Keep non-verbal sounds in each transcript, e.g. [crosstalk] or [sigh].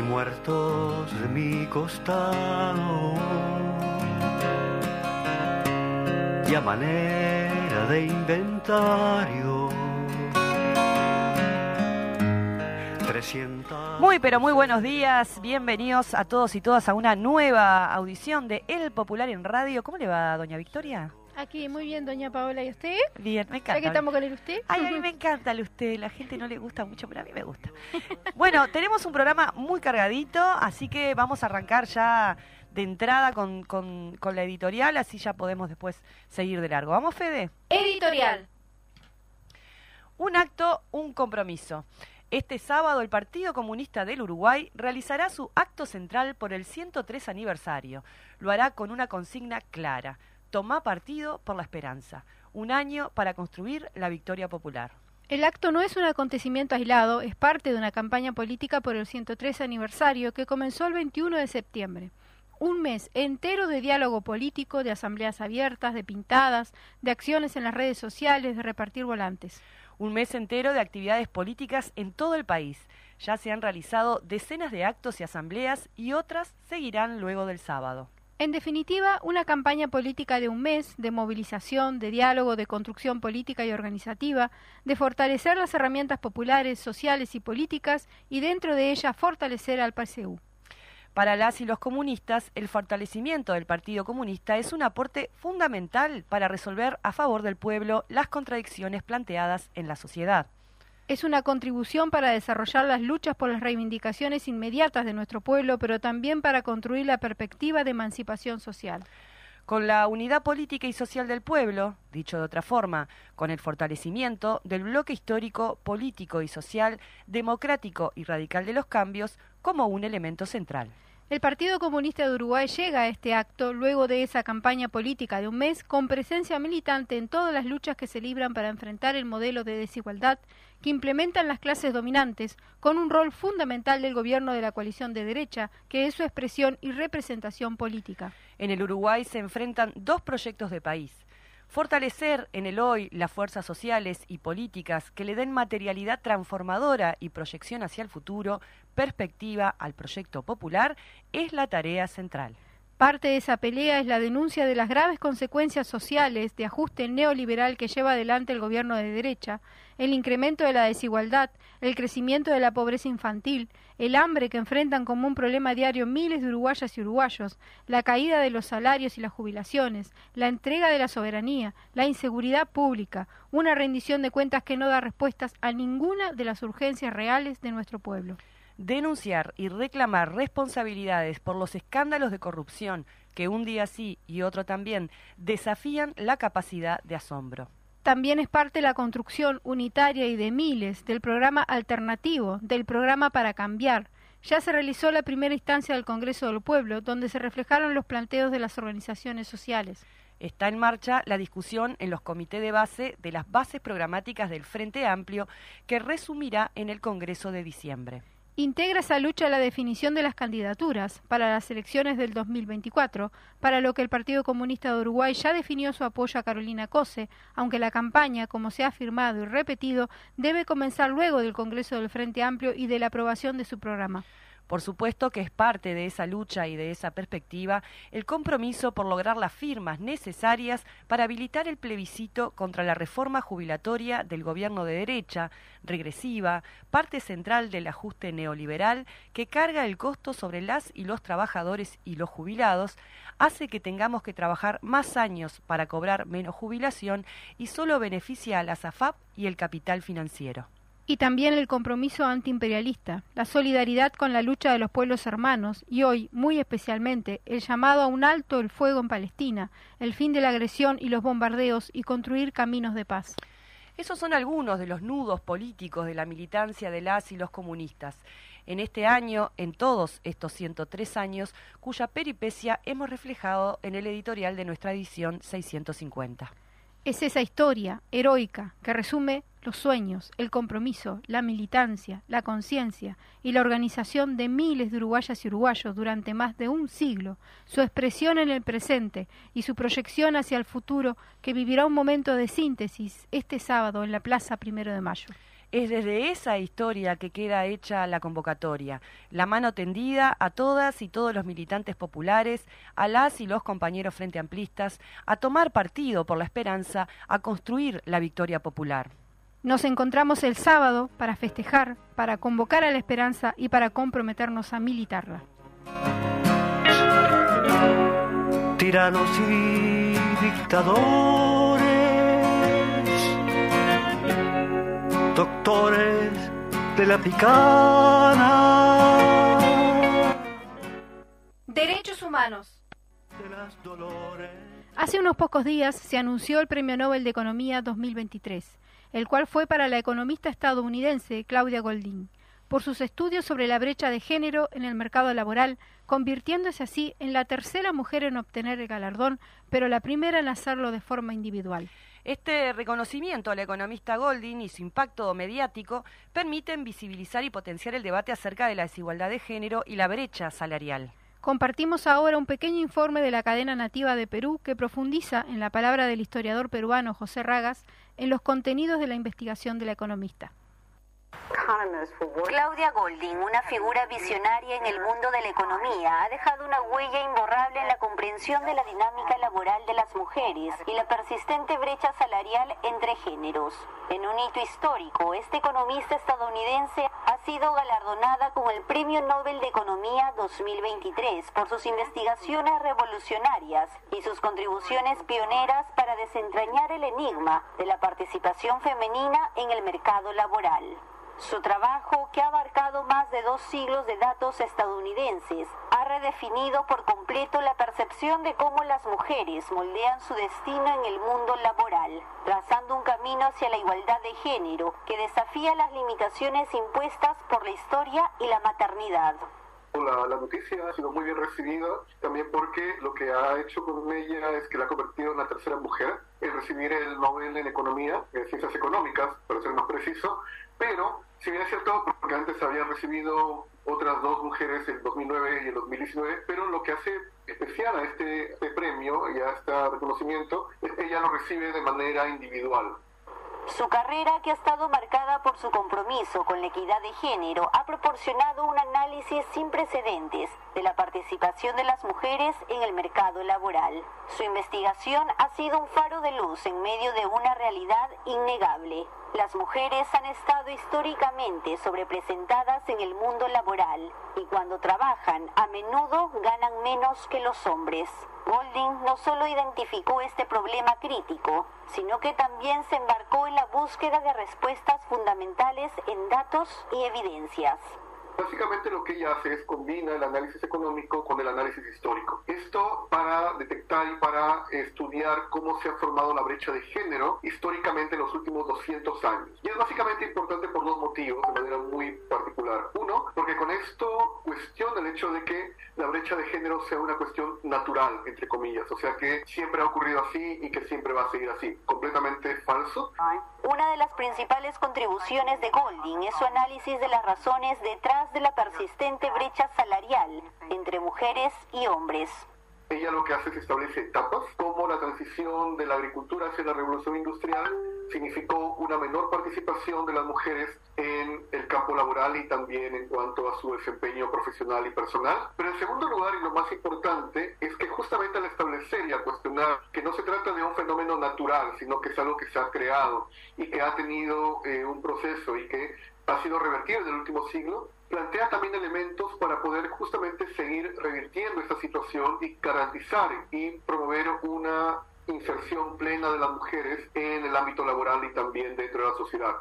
y muertos de mi costado. Y a manera de inventario. 300 Muy pero muy buenos días, bienvenidos a todos y todas a una nueva audición de El Popular en Radio. ¿Cómo le va, doña Victoria? Aquí, muy bien, doña Paola. ¿Y usted? Bien, me ¿Ya encanta. que estamos con el usted? Ay, a mí me encanta el usted, la gente no le gusta mucho, pero a mí me gusta. Bueno, tenemos un programa muy cargadito, así que vamos a arrancar ya de entrada con, con- con la editorial, así ya podemos después seguir de largo. ¿Vamos, Fede? Editorial. Un acto, un compromiso. Este sábado el Partido Comunista del Uruguay realizará su acto central por el 103 aniversario. Lo hará con una consigna clara. Toma partido por la esperanza. Un año para construir la victoria popular. El acto no es un acontecimiento aislado, es parte de una campaña política por el 103 aniversario que comenzó el 21 de septiembre. Un mes entero de diálogo político, de asambleas abiertas, de pintadas, de acciones en las redes sociales, de repartir volantes. Un mes entero de actividades políticas en todo el país. Ya se han realizado decenas de actos y asambleas y otras seguirán luego del sábado. En definitiva, una campaña política de un mes, de movilización, de diálogo, de construcción política y organizativa, de fortalecer las herramientas populares, sociales y políticas y dentro de ellas fortalecer al PSU. Para las y los comunistas, el fortalecimiento del Partido Comunista es un aporte fundamental para resolver a favor del pueblo las contradicciones planteadas en la sociedad. Es una contribución para desarrollar las luchas por las reivindicaciones inmediatas de nuestro pueblo, pero también para construir la perspectiva de emancipación social. Con la unidad política y social del pueblo, dicho de otra forma, con el fortalecimiento del bloque histórico, político y social, democrático y radical de los cambios como un elemento central. El Partido Comunista de Uruguay llega a este acto luego de esa campaña política de un mes con presencia militante en todas las luchas que se libran para enfrentar el modelo de desigualdad que implementan las clases dominantes, con un rol fundamental del gobierno de la coalición de derecha, que es su expresión y representación política. En el Uruguay se enfrentan dos proyectos de país. Fortalecer en el hoy las fuerzas sociales y políticas que le den materialidad transformadora y proyección hacia el futuro, perspectiva al proyecto popular, es la tarea central. Parte de esa pelea es la denuncia de las graves consecuencias sociales de ajuste neoliberal que lleva adelante el gobierno de derecha, el incremento de la desigualdad, el crecimiento de la pobreza infantil, el hambre que enfrentan como un problema diario miles de uruguayas y uruguayos, la caída de los salarios y las jubilaciones, la entrega de la soberanía, la inseguridad pública, una rendición de cuentas que no da respuestas a ninguna de las urgencias reales de nuestro pueblo. Denunciar y reclamar responsabilidades por los escándalos de corrupción que un día sí y otro también desafían la capacidad de asombro. También es parte de la construcción unitaria y de miles del programa alternativo, del programa para cambiar. Ya se realizó la primera instancia del Congreso del Pueblo, donde se reflejaron los planteos de las organizaciones sociales. Está en marcha la discusión en los comités de base de las bases programáticas del Frente Amplio, que resumirá en el Congreso de diciembre. Integra esa lucha la definición de las candidaturas para las elecciones del 2024, para lo que el Partido Comunista de Uruguay ya definió su apoyo a Carolina Cose, aunque la campaña, como se ha afirmado y repetido, debe comenzar luego del Congreso del Frente Amplio y de la aprobación de su programa. Por supuesto que es parte de esa lucha y de esa perspectiva el compromiso por lograr las firmas necesarias para habilitar el plebiscito contra la reforma jubilatoria del gobierno de derecha, regresiva, parte central del ajuste neoliberal que carga el costo sobre las y los trabajadores y los jubilados, hace que tengamos que trabajar más años para cobrar menos jubilación y solo beneficia a la SAFAP y el capital financiero. Y también el compromiso antiimperialista, la solidaridad con la lucha de los pueblos hermanos y hoy, muy especialmente, el llamado a un alto el fuego en Palestina, el fin de la agresión y los bombardeos y construir caminos de paz. Esos son algunos de los nudos políticos de la militancia de las y los comunistas. en este año, en todos estos 103 años, cuya peripecia hemos reflejado en el editorial de nuestra edición 650. Es esa historia heroica que resume los sueños, el compromiso, la militancia, la conciencia y la organización de miles de uruguayas y uruguayos durante más de un siglo, su expresión en el presente y su proyección hacia el futuro que vivirá un momento de síntesis este sábado en la Plaza Primero de Mayo. Es desde esa historia que queda hecha la convocatoria, la mano tendida a todas y todos los militantes populares, a las y los compañeros frente amplistas, a tomar partido por la esperanza, a construir la victoria popular. Nos encontramos el sábado para festejar, para convocar a la esperanza y para comprometernos a militarla. Tiranos y dictadores doctores de la picana. Derechos humanos. Hace unos pocos días se anunció el Premio Nobel de Economía 2023, el cual fue para la economista estadounidense Claudia Goldin, por sus estudios sobre la brecha de género en el mercado laboral, convirtiéndose así en la tercera mujer en obtener el galardón, pero la primera en hacerlo de forma individual. Este reconocimiento a la economista Golding y su impacto mediático permiten visibilizar y potenciar el debate acerca de la desigualdad de género y la brecha salarial. Compartimos ahora un pequeño informe de la cadena nativa de Perú que profundiza, en la palabra del historiador peruano José Ragas, en los contenidos de la investigación de la economista. Claudia Golding, una figura visionaria en el mundo de la economía, ha dejado una huella imborrable en la comprensión de la dinámica laboral de las mujeres y la persistente brecha salarial entre géneros. En un hito histórico, esta economista estadounidense ha sido galardonada con el Premio Nobel de Economía 2023 por sus investigaciones revolucionarias y sus contribuciones pioneras para desentrañar el enigma de la participación femenina en el mercado laboral. Su trabajo, que ha abarcado más de dos siglos de datos estadounidenses, ha redefinido por completo la percepción de cómo las mujeres moldean su destino en el mundo laboral, trazando un camino hacia la igualdad de género que desafía las limitaciones impuestas por la historia y la maternidad. La, la, noticia ha sido muy bien recibida, también porque lo que ha hecho con ella es que la ha convertido en la tercera mujer en recibir el Nobel en Economía, en Ciencias Económicas, para ser más preciso, pero si bien es cierto, porque antes había recibido otras dos mujeres en el 2009 y el 2019, pero lo que hace especial a este, este premio y a este reconocimiento es que ella lo recibe de manera individual. Su carrera, que ha estado marcada por su compromiso con la equidad de género, ha proporcionado un análisis sin precedentes de la participación de las mujeres en el mercado laboral. Su investigación ha sido un faro de luz en medio de una realidad innegable. Las mujeres han estado históricamente sobrepresentadas en el mundo laboral y cuando trabajan a menudo ganan menos que los hombres. Golding no solo identificó este problema crítico, sino que también se embarcó en la búsqueda de respuestas fundamentales en datos y evidencias. Básicamente lo que ella hace es combina el análisis económico con el análisis histórico. Esto para detectar y para estudiar cómo se ha formado la brecha de género históricamente en los últimos 200 años. Y es básicamente importante por dos motivos de manera muy particular. Uno, porque con esto cuestiona el hecho de que la brecha de género sea una cuestión natural, entre comillas, o sea que siempre ha ocurrido así y que siempre va a seguir así. Completamente falso. Una de las principales contribuciones de Golding es su análisis de las razones detrás de la persistente brecha salarial entre mujeres y hombres. Ella lo que hace es establece etapas, como la transición de la agricultura hacia la revolución industrial significó una menor participación de las mujeres en el campo laboral y también en cuanto a su desempeño profesional y personal. Pero en segundo lugar, y lo más importante, es que justamente al establecer y al cuestionar que no se trata de un fenómeno natural, sino que es algo que se ha creado y que ha tenido eh, un proceso y que ha sido revertido en el último siglo, plantea también elementos para poder justamente seguir revirtiendo esta situación y garantizar y promover una inserción plena de las mujeres en el ámbito laboral y también dentro de la sociedad.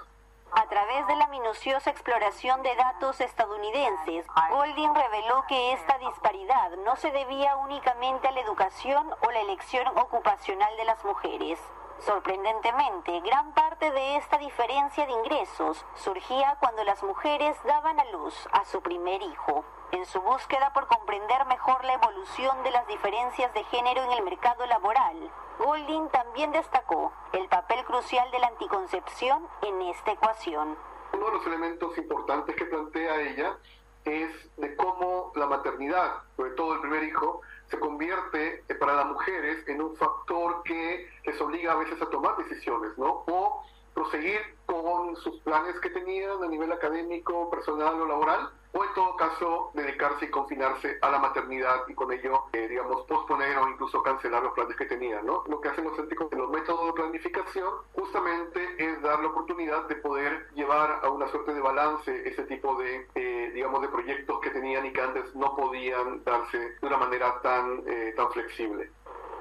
A través de la minuciosa exploración de datos estadounidenses, Golding reveló que esta disparidad no se debía únicamente a la educación o la elección ocupacional de las mujeres. Sorprendentemente, gran parte de esta diferencia de ingresos surgía cuando las mujeres daban a luz a su primer hijo. En su búsqueda por comprender mejor la evolución de las diferencias de género en el mercado laboral, Golding también destacó el papel crucial de la anticoncepción en esta ecuación. Uno de los elementos importantes que plantea ella es de cómo la maternidad, sobre todo el primer hijo, se convierte eh, para las mujeres en un factor que les obliga a veces a tomar decisiones, ¿no? O proseguir con sus planes que tenían a nivel académico, personal o laboral, o en todo caso dedicarse y confinarse a la maternidad y con ello, eh, digamos, posponer o incluso cancelar los planes que tenían, ¿no? Lo que científicos en los métodos de planificación justamente es dar la oportunidad de poder llevar a una suerte de balance ese tipo de, eh, digamos, de proyectos que tenían y que antes no podían darse de una manera tan, eh, tan flexible.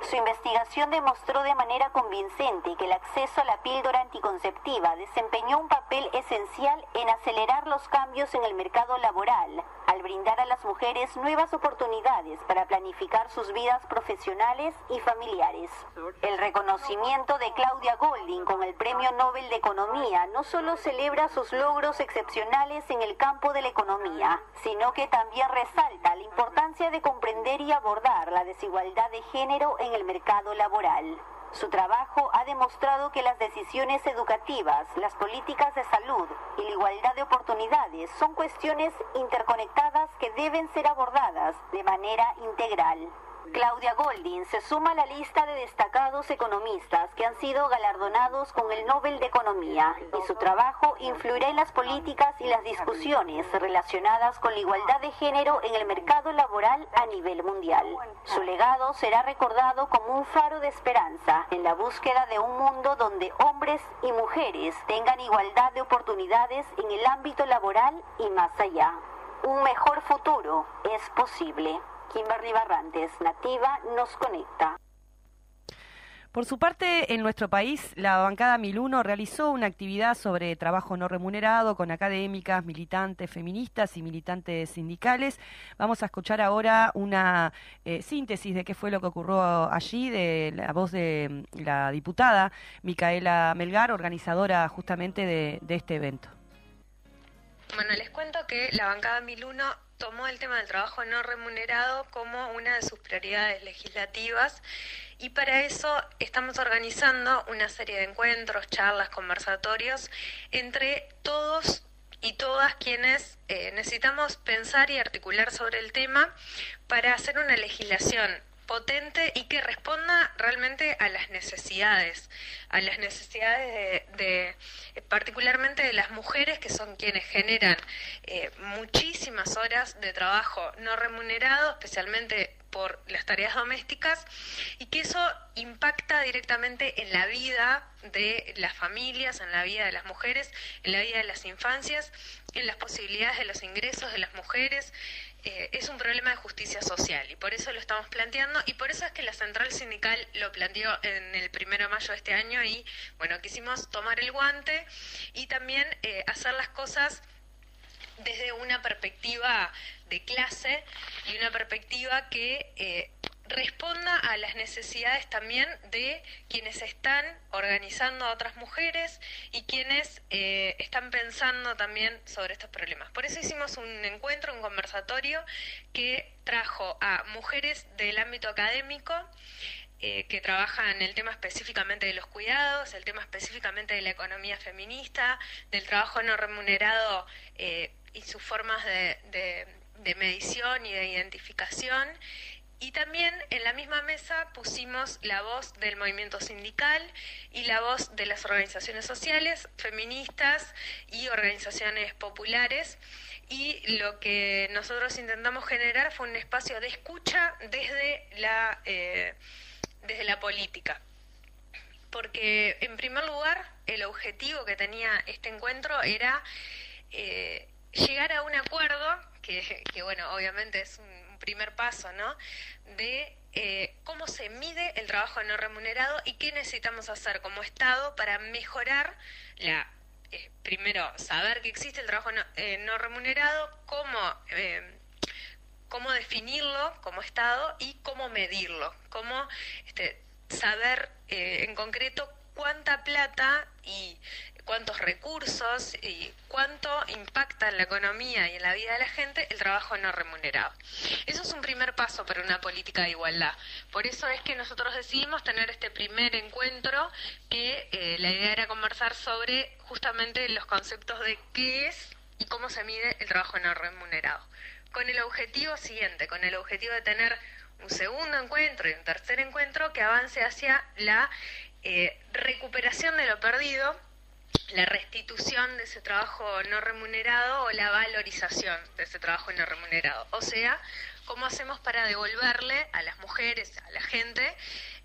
Su investigación demostró de manera convincente que el acceso a la píldora anticonceptiva desempeñó un papel esencial en acelerar los cambios en el mercado laboral, al brindar a las mujeres nuevas oportunidades para planificar sus vidas profesionales y familiares. El reconocimiento de Claudia Golding con el Premio Nobel de Economía no solo celebra sus logros excepcionales en el campo de la economía, sino que también resalta la importancia de comprender y abordar la desigualdad de género en el mercado laboral. Su trabajo ha demostrado que las decisiones educativas, las políticas de salud y la igualdad de oportunidades son cuestiones interconectadas que deben ser abordadas de manera integral. Claudia Goldin se suma a la lista de destacados economistas que han sido galardonados con el Nobel de Economía y su trabajo influirá en las políticas y las discusiones relacionadas con la igualdad de género en el mercado laboral a nivel mundial. Su legado será recordado como un faro de esperanza en la búsqueda de un mundo donde hombres y mujeres tengan igualdad de oportunidades en el ámbito laboral y más allá. Un mejor futuro es posible. Kimberly Barrantes, Nativa, nos conecta. Por su parte, en nuestro país, la bancada 1001 realizó una actividad sobre trabajo no remunerado con académicas, militantes feministas y militantes sindicales. Vamos a escuchar ahora una eh, síntesis de qué fue lo que ocurrió allí de la voz de mm, la diputada Micaela Melgar, organizadora justamente de, de este evento. Bueno, les cuento que la bancada 1001 tomó el tema del trabajo no remunerado como una de sus prioridades legislativas. Y para eso estamos organizando una serie de encuentros, charlas, conversatorios entre todos y todas quienes eh, necesitamos pensar y articular sobre el tema para hacer una legislación potente y que responda realmente a las necesidades, a las necesidades de, particularmente de las mujeres que son quienes generan eh, muchísimas horas de trabajo no remunerado, especialmente por las tareas domésticas y que eso impacta directamente en la vida de las familias, en la vida de las mujeres, en la vida de las infancias, en las posibilidades de los ingresos de las mujeres, eh, es un problema de justicia social y por eso lo estamos planteando y por eso es que la central sindical lo planteó en el primero de mayo de este año y bueno, quisimos tomar el guante y también eh, hacer las cosas desde una perspectiva de clase y una perspectiva que eh, responda a las necesidades también de quienes están organizando a otras mujeres y quienes eh, están pensando también sobre estos problemas. Por eso hicimos un encuentro, un conversatorio que trajo a mujeres del ámbito académico, eh, que trabajan el tema específicamente de los cuidados, el tema específicamente de la economía feminista, del trabajo no remunerado eh, y sus formas de medición y de identificación y también en la misma mesa pusimos la voz del movimiento sindical y la voz de las organizaciones sociales, feministas y organizaciones populares. Y lo que nosotros intentamos generar fue un espacio de escucha desde la, eh, desde la política. Porque, en primer lugar, el objetivo que tenía este encuentro era eh, llegar a un acuerdo, que, que bueno, obviamente es un primer paso, ¿no? De eh, cómo se mide el trabajo no remunerado y qué necesitamos hacer como Estado para mejorar la eh, primero saber que existe el trabajo no, eh, remunerado, cómo cómo definirlo como Estado y cómo medirlo, cómo este, saber en concreto cuánta plata y cuántos recursos y cuánto impacta en la economía y en la vida de la gente el trabajo no remunerado. Eso es un primer paso para una política de igualdad. Por eso es que nosotros decidimos tener este primer encuentro que eh, la idea era conversar sobre justamente los conceptos de qué es y cómo se mide el trabajo no remunerado. Con el objetivo siguiente, con el objetivo de tener un segundo encuentro y un tercer encuentro que avance hacia la eh, recuperación de lo perdido la restitución de ese trabajo no remunerado o la valorización de ese trabajo no remunerado. O sea, cómo hacemos para devolverle a las mujeres, a la gente,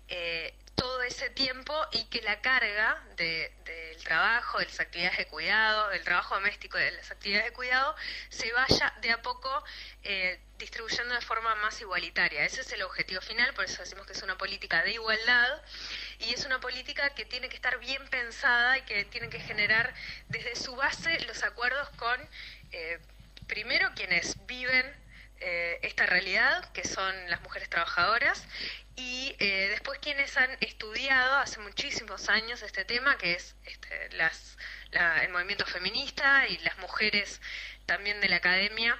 eh, todo ese tiempo y que la carga del trabajo, de las actividades de cuidado, del trabajo doméstico, de las actividades de cuidado, se vaya de a poco eh, distribuyendo de forma más igualitaria. Ese es el objetivo final, por eso decimos que es una política de igualdad y es una política que tiene que estar bien pensada y que tiene que generar desde su base los acuerdos con, eh, primero, quienes viven eh, esta realidad, que son las mujeres trabajadoras, y eh, después quienes han estudiado hace muchísimos años este tema, que es este, las, el movimiento feminista y las mujeres también de la academia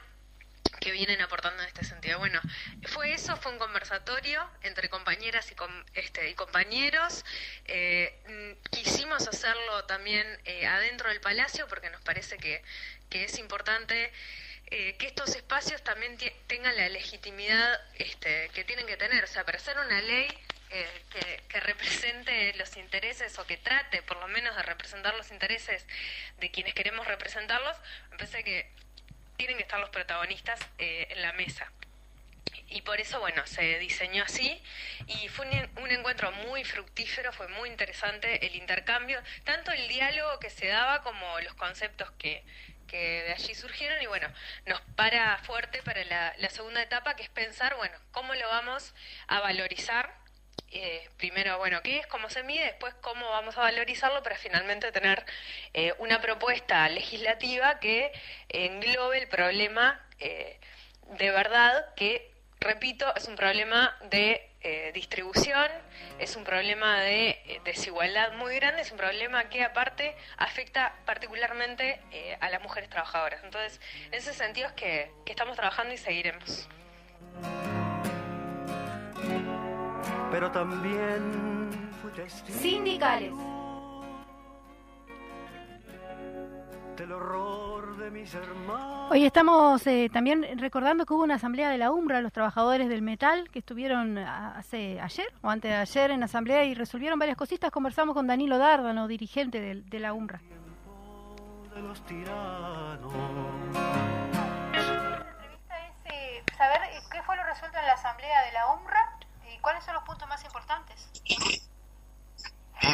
que vienen aportando en este sentido. Bueno, fue eso, fue un conversatorio entre compañeras y, este, compañeros. Eh, quisimos hacerlo también adentro del Palacio porque nos parece que, que es importante eh, que estos espacios también tengan la legitimidad este, que tienen que tener. O sea, para hacer una ley que, que, represente los intereses o que trate por lo menos de representar los intereses de quienes queremos representarlos, me parece que tienen que estar los protagonistas eh, en la mesa. Y por eso, bueno, se diseñó así y fue un, encuentro muy fructífero, fue muy interesante el intercambio, tanto el diálogo que se daba como los conceptos que, que de allí surgieron y bueno, nos para fuerte para la, segunda etapa que es pensar, bueno, cómo lo vamos a valorizar eh, primero, bueno, qué es, cómo se mide, después cómo vamos a valorizarlo para finalmente tener eh, una propuesta legislativa que englobe el problema eh, de verdad que, repito, es un problema de distribución, es un problema de desigualdad muy grande, es un problema que aparte afecta particularmente a las mujeres trabajadoras. Entonces, en ese sentido es que estamos trabajando y seguiremos pero también Sindicales. Del horror de mis hermanos. Hoy estamos eh, también recordando que hubo una asamblea de la UMRA, los trabajadores del metal, que estuvieron hace ayer o antes de ayer en asamblea y resolvieron varias cositas. Conversamos con Danilo Dárdano, dirigente de, de la UMRA. de los tiranos. La entrevista es eh, saber eh, qué fue lo resuelto en la asamblea de la UMRA ¿Cuáles son los puntos más importantes?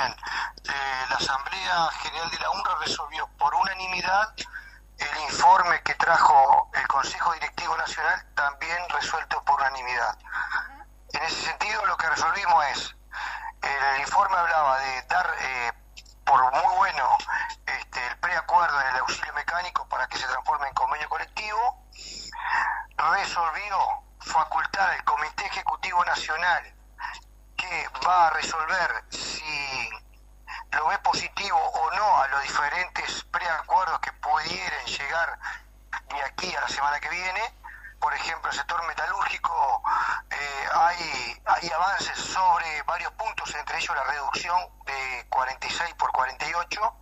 Bien, eh, la Asamblea General de la UNRWA resolvió por unanimidad el informe que trajo el Consejo Directivo Nacional, también resuelto por unanimidad. En ese sentido, lo que resolvimos es, el informe hablaba de dar eh, por muy bueno este, el preacuerdo en el auxilio mecánico para que se transforme en convenio colectivo, resolvió facultar al Comité Ejecutivo Nacional que va a resolver positivo o no a los diferentes preacuerdos que pudieran llegar de aquí a la semana que viene. Por ejemplo, el sector metalúrgico eh, hay, hay avances sobre varios puntos, entre ellos la reducción de 46 por 48.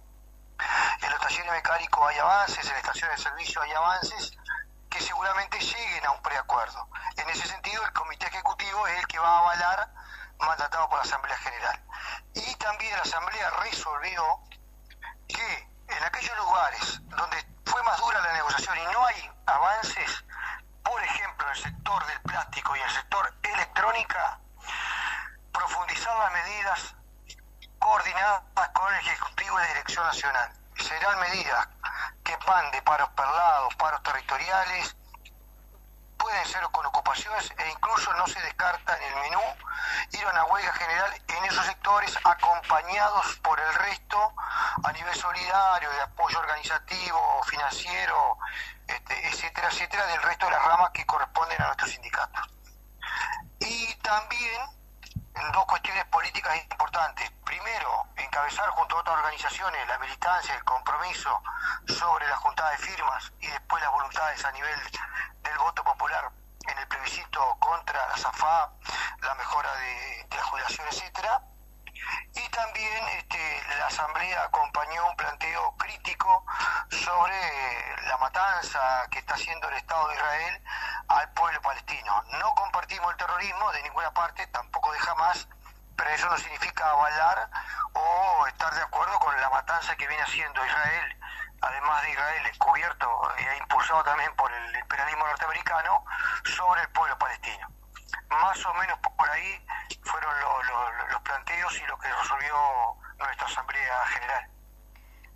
En los talleres mecánicos hay avances, en estaciones de servicio hay avances que seguramente lleguen a un preacuerdo. En ese sentido, el Comité Ejecutivo es el que va a avalar, mandatado por la Asamblea General. Y también la Asamblea resolvió que en aquellos lugares donde fue más dura la negociación y no hay avances, por ejemplo, en el sector del plástico y el sector electrónica, profundizar las medidas coordinadas con el Ejecutivo y la Dirección Nacional. Serán medidas que van de paros perlados, paros territoriales, pueden ser con ocupaciones e incluso no se descarta en el menú ir a una huelga general en esos sectores acompañados por el resto a nivel solidario, de apoyo organizativo, financiero, este, etcétera, etcétera, del resto de las ramas que corresponden a nuestros sindicatos. Y también dos cuestiones políticas importantes. Primero, en encabezar junto a otras organizaciones la militancia, el compromiso sobre la juntada de firmas y después las voluntades a nivel del voto popular plebiscito contra la SAFA, la mejora de, de la jubilación, etcétera. Y también este, la Asamblea acompañó un planteo crítico sobre la matanza que está haciendo el Estado de Israel al pueblo palestino. No compartimos el terrorismo de ninguna parte, tampoco de jamás, pero eso no significa avalar o estar de acuerdo con la matanza que viene haciendo Israel, además de Israel, encubierto e impulsado también por el imperialismo norteamericano, sobre el pueblo palestino. Más o menos por ahí fueron lo- lo- los planteos y lo que resolvió nuestra Asamblea General.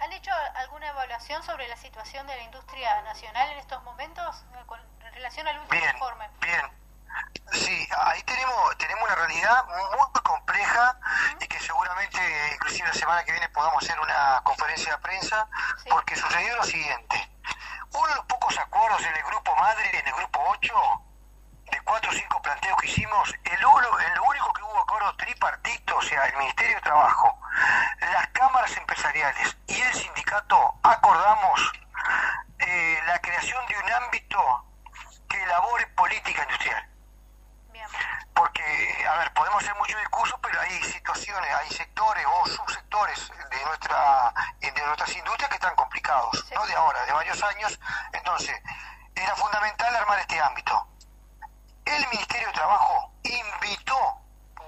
¿Han hecho alguna evaluación sobre la situación de la industria nacional en estos momentos eh, con- relación al último Bien, informe? bien. Sí, ahí tenemos, tenemos una realidad muy compleja y que seguramente inclusive la semana que viene podamos hacer una conferencia de prensa porque sucedió lo siguiente. Uno de los pocos acuerdos en el grupo madre, en el grupo 8, de cuatro o cinco planteos que hicimos, el, uno- el único que hubo acuerdo tripartito, o sea, el Ministerio de Trabajo, las cámaras empresariales y el sindicato, acordamos eh, la creación de un ámbito que elabore política industrial. Porque, a ver, podemos hacer mucho discurso, pero hay situaciones, hay sectores o subsectores de nuestra de nuestras industrias que están complicados, Sí. no de ahora, de varios años. Entonces, era fundamental armar este ámbito. El Ministerio de Trabajo invitó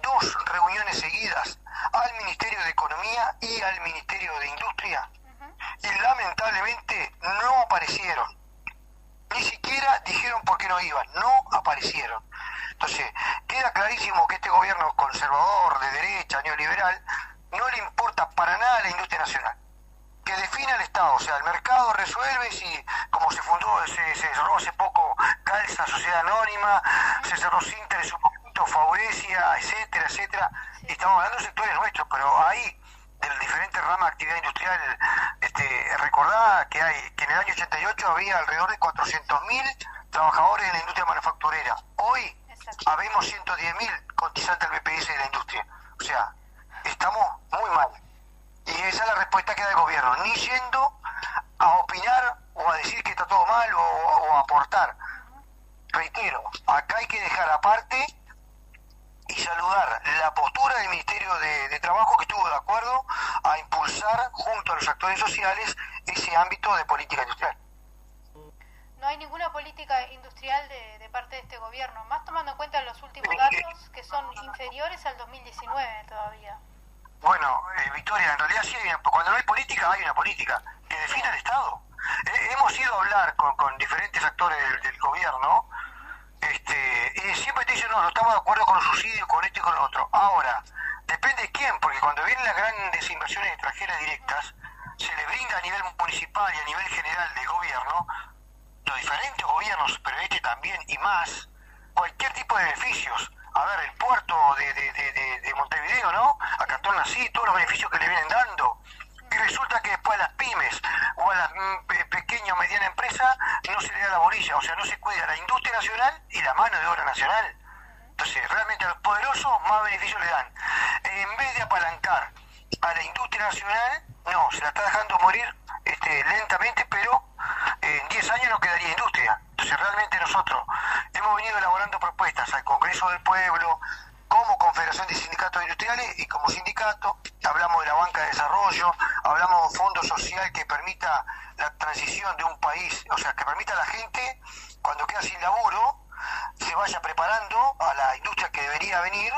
dos reuniones seguidas al Ministerio de Economía y al Ministerio de Industria y lamentablemente no aparecieron. Ni siquiera dijeron por qué no iban, no aparecieron. Entonces, queda clarísimo que este gobierno conservador, de derecha, neoliberal, no le importa para nada la industria nacional. Que defina el Estado, o sea, el mercado resuelve si, como se fundó, se, se cerró hace poco Calza, Sociedad Anónima, se cerró Sinter en su momento, Faurecia, etcétera, etcétera. Y estamos hablando de sectores nuestros, pero ahí, de las diferentes ramas de actividad industrial, este, recordá que, hay, que en el año 88 había alrededor de 400.000 trabajadores en la industria manufacturera. Hoy. Habemos 110.000 cotizantes del BPS de la industria. O sea, estamos muy mal. Y esa es la respuesta que da el gobierno, ni yendo a opinar o a decir que está todo mal o, a aportar. Reitero, acá hay que dejar aparte y saludar la postura del Ministerio de Trabajo que estuvo de acuerdo a impulsar junto a los actores sociales ese ámbito de política industrial. No hay ninguna política industrial de, parte de este gobierno, más tomando en cuenta los últimos datos que son inferiores al 2019 todavía. Bueno, eh, Victoria, en realidad sí, una- cuando no hay política, hay una política que define el Estado. Eh, hemos ido a hablar con, con diferentes actores del, del gobierno este, y siempre te dicen, no, no estamos de acuerdo con los subsidios, con esto y con lo otro. Ahora, depende de quién, porque cuando vienen las grandes inversiones extranjeras directas, se le brinda a nivel municipal y a nivel general del gobierno, los diferentes gobiernos, pero este también y más, cualquier tipo de beneficios. A ver, el puerto de, de, de, de- de Montevideo, ¿no? A Cantón así, todos los beneficios que le vienen dando. Y resulta que después a las pymes o a las mm, pe- pequeña o mediana empresa no se le da la bolilla, o sea, no se cuida la industria nacional y la mano de obra nacional. Entonces, realmente a los poderosos más beneficios le dan. En vez de apalancar a la industria nacional, no, se la está dejando morir este, lentamente, pero eh, en 10 años no quedaría industria. Entonces, realmente nosotros hemos venido elaborando propuestas al Congreso del Pueblo, como Confederación de Sindicatos Industriales y como sindicato, hablamos de la banca de desarrollo, hablamos de un fondo social que permita la transición de un país, o sea, que permita a la gente, cuando queda sin laburo, se vaya preparando a la industria que debería venir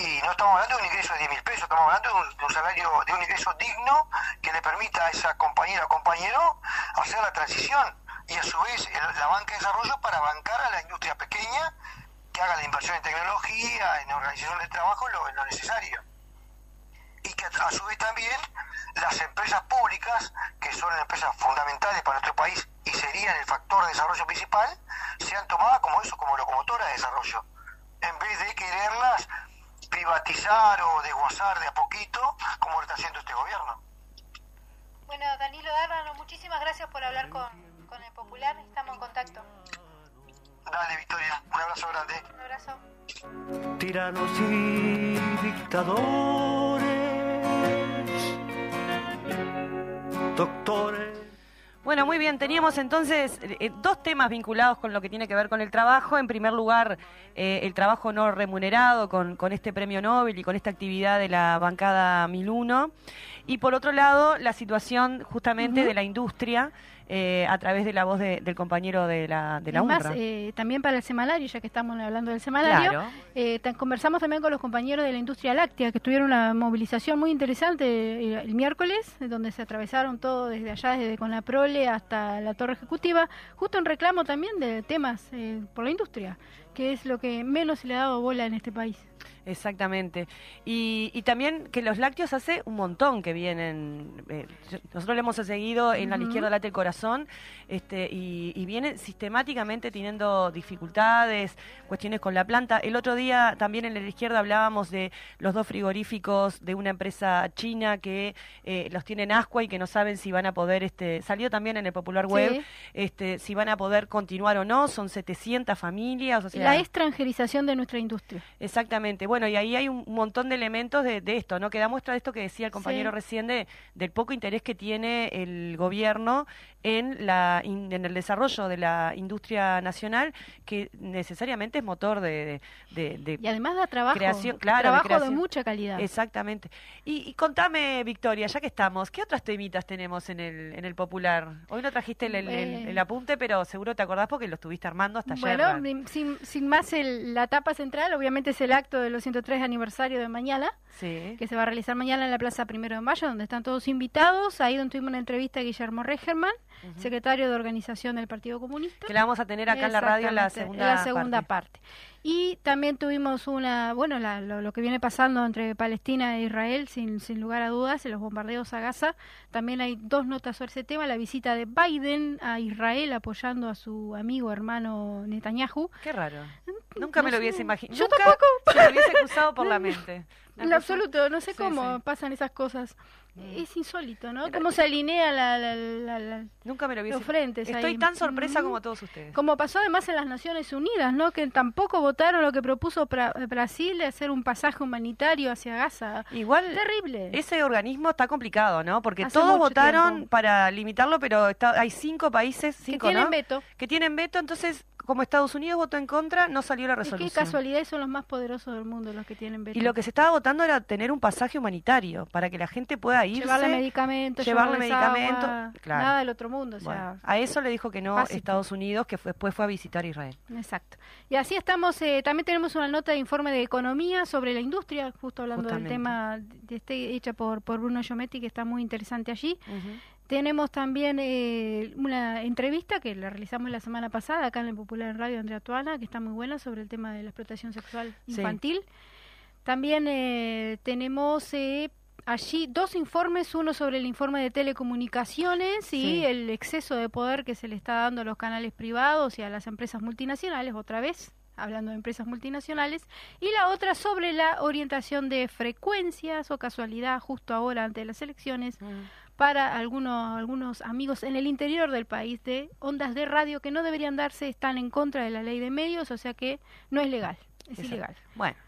y no estamos hablando de un ingreso de 10 mil pesos, estamos hablando de un, de un salario, de un ingreso digno que le permita a esa compañera o compañero hacer la transición y a su vez el- la banca de desarrollo para bancar a la industria pequeña que haga la inversión en tecnología, en organización del trabajo, lo, necesario. Y que a, a su vez también las empresas públicas, que son empresas fundamentales para nuestro país y serían el factor de desarrollo principal, sean tomadas como eso, como locomotora de desarrollo, en vez de quererlas privatizar o desguazar de a poquito, como lo está haciendo este gobierno. Bueno, Danilo Darrano, muchísimas gracias por hablar con, con el Popular, estamos en contacto. Dale, Victoria, un abrazo grande. Un abrazo. Tiranos y dictadores, doctores. Bueno, muy bien, teníamos entonces eh, dos temas vinculados con lo que tiene que ver con el trabajo. En primer lugar, eh, el trabajo no remunerado con, con este premio Nobel y con esta actividad de la bancada 1001. Y por otro lado, la situación justamente de la industria eh, a través de la voz de- del compañero de la, de la Es más, UNRWA. eh, también para el semanario, ya que estamos hablando del semanario, Claro. eh, conversamos también con los compañeros de la industria láctea, que tuvieron una movilización muy interesante eh, el miércoles, donde se atravesaron todo desde allá, desde Conaprole hasta la Torre Ejecutiva, justo en reclamo también de temas eh, por la industria, que es lo que menos se le ha dado bola en este país. Exactamente. Y, y también que los lácteos hace un montón que vienen. eh, nosotros lo hemos seguido en la izquierda late el corazón este, y, y vienen sistemáticamente teniendo dificultades, cuestiones con la planta. El otro día también en la izquierda hablábamos de los dos frigoríficos de una empresa china que eh, los tienen ascua y que no saben si van a poder, este, salió también en el Popular Web, Sí. este, si van a poder continuar o no. Son 700 familias. O sea, la extranjerización de nuestra industria. Exactamente. Bueno, y ahí hay un montón de elementos de, de esto, ¿no? Que da muestra de esto que decía el compañero Sí. recién de, del poco interés que tiene el gobierno en la in- en el desarrollo de la industria nacional, que necesariamente es motor de, de- de- Y además da trabajo, Creación, claro, trabajo de, creación. mucha calidad. Exactamente. Y, y contame, Victoria, ya que estamos, ¿qué otras temitas tenemos en el, en el popular? Hoy no trajiste el, Eh. el apunte, pero seguro te acordás porque lo estuviste armando hasta ayer. Bueno, ¿no? ni- sin, sin más, el- la etapa central obviamente es el acto de los 103 aniversario de mañana, Sí. que se va a realizar mañana en la Plaza Primero de Mayo, donde están todos invitados. Ahí donde tuvimos una entrevista a Guillermo Regerman, secretario de organización del Partido Comunista. Que la vamos a tener acá en la radio en la segunda, en la segunda parte. parte. Y también tuvimos una, bueno, la- lo, lo que viene pasando entre Palestina e Israel, sin, sin lugar a dudas, en los bombardeos a Gaza. También hay dos notas sobre ese tema, la visita de Biden a Israel apoyando a su amigo hermano Netanyahu. Qué raro. Nunca No me lo hubiese imaginado. Yo Nunca tampoco. se me hubiese cruzado por la [laughs] mente. En cosa- absoluto, no sé Sí, cómo sí. pasan esas cosas. Es insólito, ¿no? Cómo se alinea la, la- la- la- Nunca me lo hubiese los frentes Estoy ahí. tan sorpresa Mm. como todos ustedes. Como pasó además en las Naciones Unidas, ¿no? Que tampoco votaron lo que propuso Pra- Brasil de hacer un pasaje humanitario hacia Gaza. Igual Terrible. ese organismo está complicado, ¿no? Porque Hace todos votaron tiempo. para limitarlo, pero está- hay cinco países, que cinco, tienen ¿no? veto. Que tienen veto, entonces como Estados Unidos votó en contra, no salió la Y qué resolución. casualidad son los más poderosos del mundo los que tienen veto. Y lo que se estaba votando era tener un pasaje humanitario para que la gente pueda irse. Llevarle medicamentos, llevarle llevarles medicamento, agua, claro. nada del otro mundo, o Bueno, sea, a eso le dijo que no básico. Estados Unidos, que fue- después fue a visitar Israel. Exacto. Y así estamos, eh, también tenemos una nota de informe de economía sobre la industria, justo hablando Justamente. del tema de este, hecha por, por Bruno Giometti, que está muy interesante allí. Tenemos también eh, una entrevista que la realizamos la semana pasada acá en el Popular Radio Andrea Tuana, que está muy buena sobre el tema de la explotación sexual Sí. infantil. También eh, tenemos eh, allí dos informes, uno sobre el informe de telecomunicaciones y Sí. el exceso de poder que se le está dando a los canales privados y a las empresas multinacionales, otra vez hablando de empresas multinacionales, y la otra sobre la orientación de frecuencias o casualidad justo ahora ante las elecciones para algunos, algunos amigos en el interior del país de ondas de radio que no deberían darse, están en contra de la ley de medios, o sea que no es legal, es Exacto. ilegal. Bueno,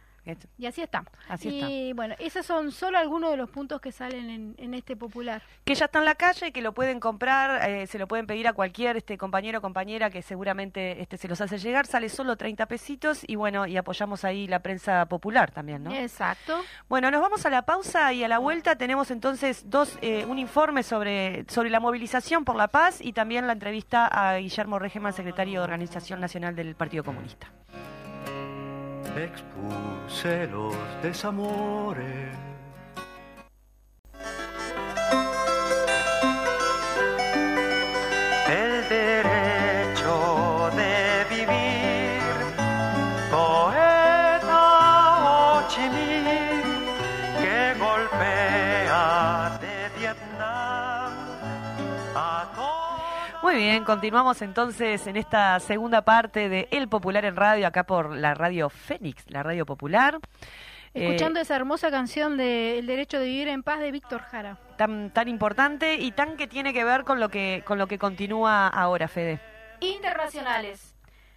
Y así estamos. Así y bueno, esos son solo algunos de los puntos que salen en, en este popular. que ya está en la calle, que lo pueden comprar, eh, se lo pueden pedir a cualquier este compañero o compañera que seguramente este se los hace llegar, sale solo 30 pesitos y bueno, y apoyamos ahí la prensa popular también, ¿no? Exacto. Bueno, nos vamos a la pausa y a la vuelta tenemos entonces dos eh, un informe sobre sobre la movilización por la paz y también la entrevista a Guillermo Regeman, secretario de Organización Nacional del Partido Comunista. Expuse los desamores. Bien, continuamos entonces en esta segunda parte de El Popular en Radio, acá por la radio Fénix, la radio popular. Eh, Escuchando esa hermosa canción de El derecho de vivir en paz de Víctor Jara. tan, tan importante y tan que tiene que ver con lo que, con lo que continúa ahora, Fede. Internacionales.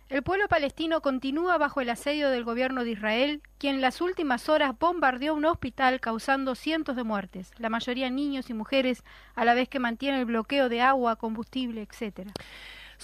El pueblo palestino continúa bajo el asedio del gobierno de Israel, quien en las últimas horas bombardeó un hospital causando cientos de muertes, la mayoría niños y mujeres, a la vez que mantiene el bloqueo de agua, combustible, etcétera.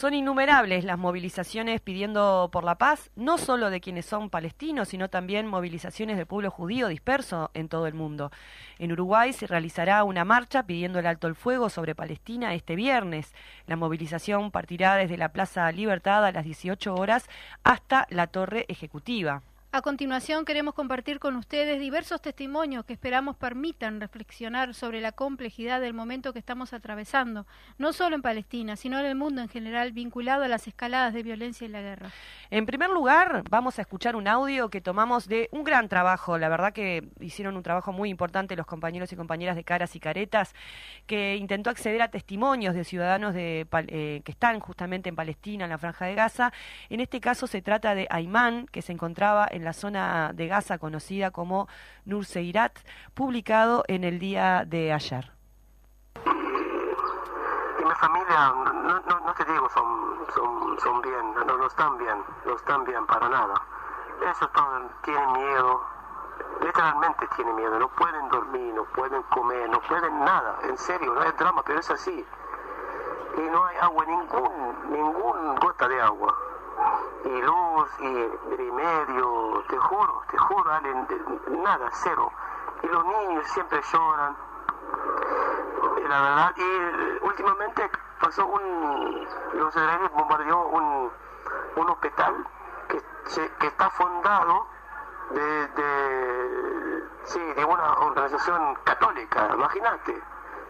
Son innumerables las movilizaciones pidiendo por la paz, no solo de quienes son palestinos, sino también movilizaciones del pueblo judío disperso en todo el mundo. En Uruguay se realizará una marcha pidiendo el alto el fuego sobre Palestina este viernes. La movilización partirá desde la Plaza Libertad a las 18 horas hasta la Torre Ejecutiva. A continuación queremos compartir con ustedes diversos testimonios que esperamos permitan reflexionar sobre la complejidad del momento que estamos atravesando, no solo en Palestina, sino en el mundo en general vinculado a las escaladas de violencia y la guerra. En primer lugar, vamos a escuchar un audio que tomamos de un gran trabajo, la verdad que hicieron un trabajo muy importante los compañeros y compañeras de Caras y Caretas, que intentó acceder a testimonios de ciudadanos eh, que están justamente en Palestina, en la Franja de Gaza. En este caso se trata de Ayman, que se encontraba en la zona de Gaza conocida como Nurseirat, publicado en el día de ayer. Y mi familia, no, no, te digo son, son, son bien, no, no están bien, no están bien para nada. Eso todo, tienen miedo, literalmente tienen miedo, no pueden dormir, no pueden comer, no pueden nada, en serio, no es drama, pero es así. Y no hay agua, ningún, ningún gota de agua y luz y remedio, te juro, te juro, nada, cero. Y los niños siempre lloran. Y la verdad, y últimamente pasó un, los israelíes bombardeó un, un hospital que, que está fundado de, de, sí, de una organización católica, imagínate.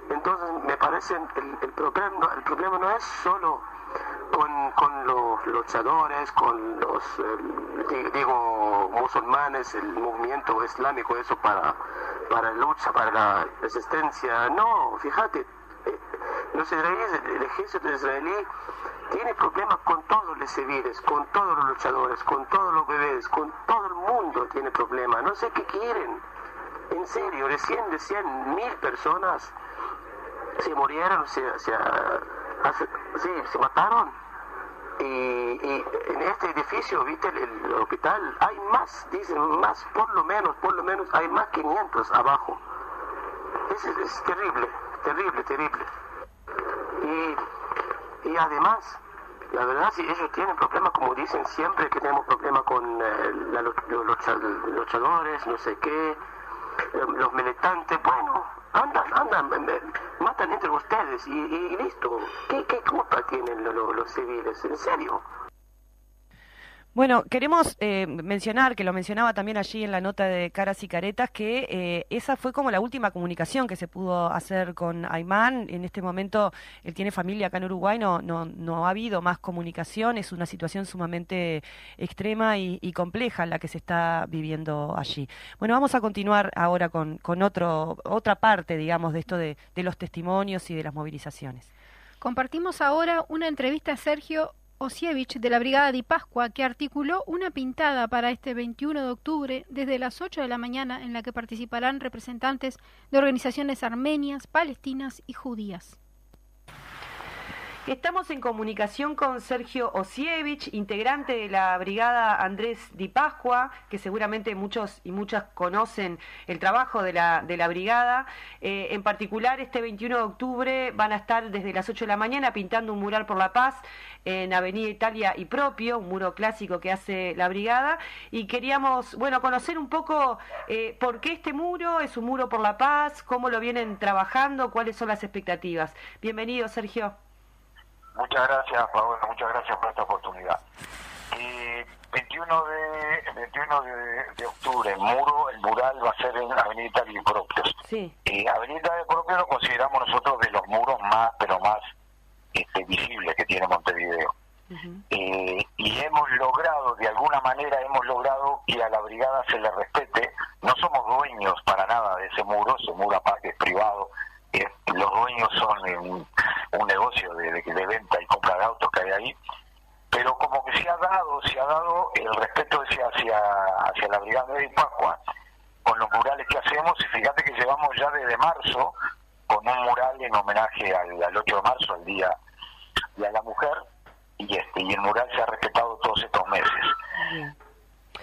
Entonces me parece el, el, problema, el problema no es solo con, los luchadores, con los, digo, musulmanes, el movimiento islámico, eso para, para lucha, para la resistencia. No, fíjate, eh, los israelíes, el ejército israelí tiene problemas con todos los civiles, con todos los luchadores, con todos los bebés, con todo el mundo tiene problemas. No sé qué quieren. En serio, recién de 100 mil personas se murieron, se, se, sí, se mataron. Y, en este edificio, viste, el, hospital, hay más, dicen, más, por lo menos, por lo menos, hay más 500 abajo. Es, es terrible, terrible, terrible. Y, y además, la verdad, si ellos tienen problemas, como dicen siempre, que tenemos problemas con eh, los, luchadores, no sé qué, los militantes, bueno, andan, andan, matan entre ustedes y, y listo. ¿Qué, ¿Qué, culpa tienen los, los civiles? ¿En serio? Bueno, queremos eh, mencionar, que lo mencionaba también allí en la nota de Caras y Caretas, que eh, esa fue como la última comunicación que se pudo hacer con Aymán. En este momento él tiene familia acá en Uruguay, no, no, no ha habido más comunicación, es una situación sumamente extrema y, compleja la que se está viviendo allí. Bueno, vamos a continuar ahora con, con otro, otra parte, digamos, de esto de, de los testimonios y de las movilizaciones. Compartimos ahora una entrevista a Sergio Osievich de la Brigada de Pascua, que articuló una pintada para este 21 de octubre desde las 8 de la mañana en la que participarán representantes de organizaciones armenias, palestinas y judías. Estamos en comunicación con Sergio Osievich, integrante de la brigada Andrés Di Pascua, que seguramente muchos y muchas conocen el trabajo de la, de la brigada. Eh, en particular, este 21 de octubre van a estar desde las 8 de la mañana pintando un mural por la paz en Avenida Italia y propio, un muro clásico que hace la brigada. Y queríamos, bueno, conocer un poco eh, por qué este muro es un muro por la paz, cómo lo vienen trabajando, cuáles son las expectativas. Bienvenido, Sergio. Muchas gracias, Paola, muchas gracias por esta oportunidad. Y 21 de 21 de, octubre, el muro, el mural va a ser en Avenida de Propios. Sí. Y Avenida de Propios lo consideramos nosotros de los muros más, pero más este, visibles que tiene Montevideo. Eh, y hemos logrado, de alguna manera hemos logrado que a la brigada se le respete. No somos dueños para nada de ese muro, ese muro aparte es privado, los dueños son un, un negocio de, de, venta y compra de autos que hay ahí, pero como que se ha dado, se ha dado el respeto hacia, hacia, hacia la Brigada de Pascua con los murales que hacemos, y fíjate que llevamos ya desde marzo con un mural en homenaje al, 8 de marzo, al Día de la Mujer, y este y el mural se ha respetado todos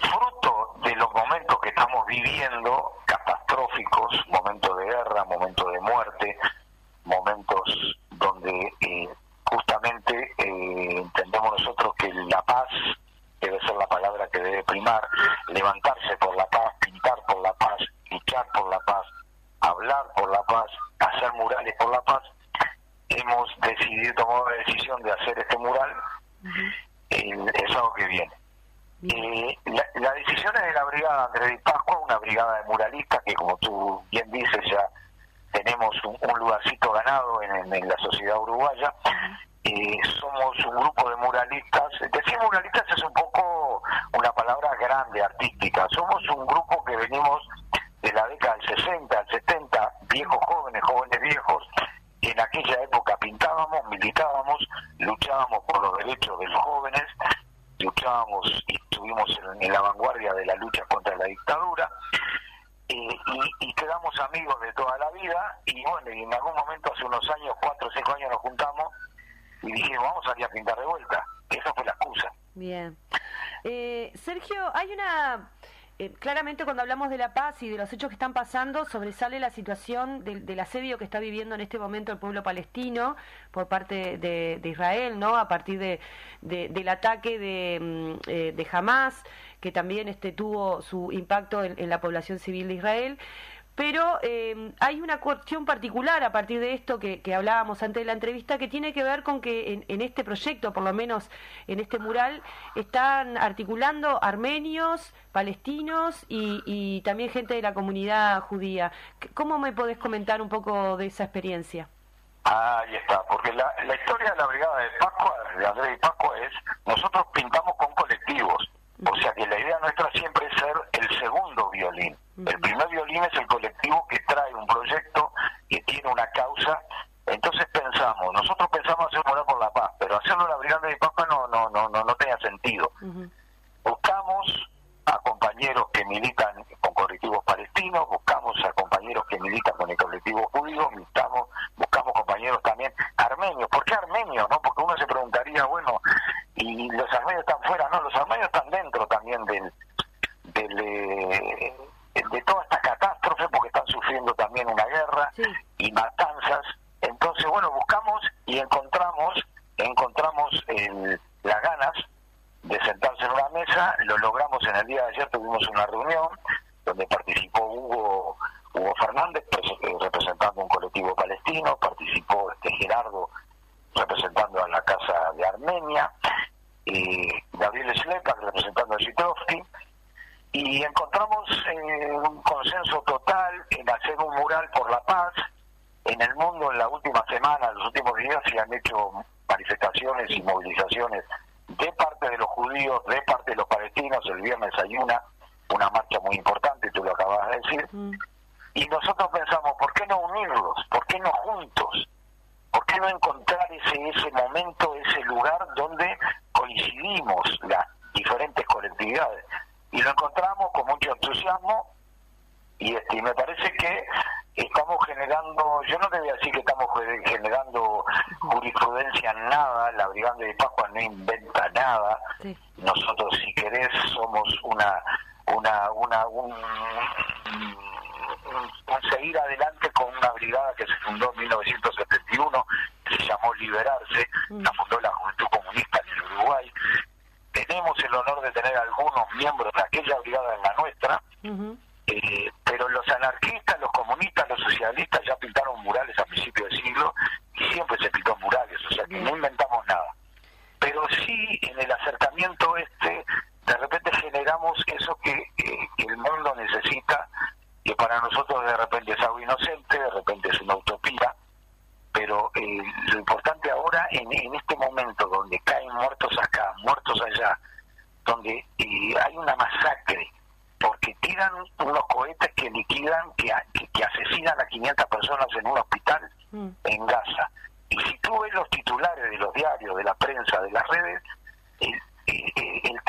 Fruto de los momentos que estamos viviendo, catastróficos, momentos de guerra, momentos de muerte, momentos donde eh, justamente eh, entendemos nosotros que la paz debe ser la palabra que debe primar, levantarse por la paz, pintar por la paz, luchar por la paz, hablar por la paz, hacer murales por la paz, hemos decidido tomar la decisión de hacer este mural el, sábado que viene. Eh, la, decisión es de la brigada Andrés de Pascua, una brigada de muralistas que como tú bien dices ya tenemos un, lugarcito ganado en, la sociedad uruguaya. Eh, somos un grupo de muralistas. Decir muralistas es un poco una palabra grande, artística. Somos un grupo que venimos de la década del 60, al 70, viejos jóvenes, jóvenes viejos, que en aquella época pintábamos, militábamos, luchábamos por los derechos de los jóvenes, luchábamos y estuvimos en la vanguardia de la lucha contra la dictadura y, quedamos amigos de toda la vida y bueno, y en algún momento hace unos años, cuatro o cinco años nos juntamos y dijimos, vamos a salir a pintar de vuelta. Esa fue la excusa. Bien. Eh, Sergio, hay una... Eh, claramente cuando hablamos de la paz y de los hechos que están pasando, sobresale la situación del, asedio que está viviendo en este momento el pueblo palestino por parte de, Israel, ¿no? A partir de, del ataque de, mm, eh, de Hamas que también este, tuvo su impacto en, la población civil de Israel. Pero eh, hay una cuestión particular a partir de esto que, hablábamos antes de la entrevista que tiene que ver con que en, este proyecto, por lo menos en este mural, están articulando armenios, palestinos y, también gente de la comunidad judía. ¿Cómo me podés comentar un poco de esa experiencia? Ahí está, porque la, historia de la Brigada de Pascua, de Andrés de Pascua, es nosotros pintamos con colectivos. O sea que la idea nuestra siempre es ser el segundo violín. El primer violín es el colectivo que trae un proyecto, que tiene una causa. Entonces pensamos, nosotros pensamos hacer morar por la paz, pero hacerlo en la Brigada de Papa no, no, no, no, no tenía sentido. Buscamos a compañeros que militan con colectivos palestinos, buscamos a compañeros que militan con el colectivo judío, buscamos, buscamos compañeros también armenios. ¿Por qué armenios? No? Porque uno se preguntaría, bueno, y los armenios están fuera, no, los armenios están dentro también del, del eh, de toda esta catástrofe porque están sufriendo también una guerra y matanzas. Entonces, bueno, buscamos y encontramos encontramos las ganas de sentarse en una mesa, lo logramos en el día de ayer, tuvimos una reunión donde participó Hugo Hugo Fernández eh, representando un colectivo palestino, participó este Gerardo representando a la Casa de Armenia, y Gabriel Slepak representando a Zitrovsky, y encontramos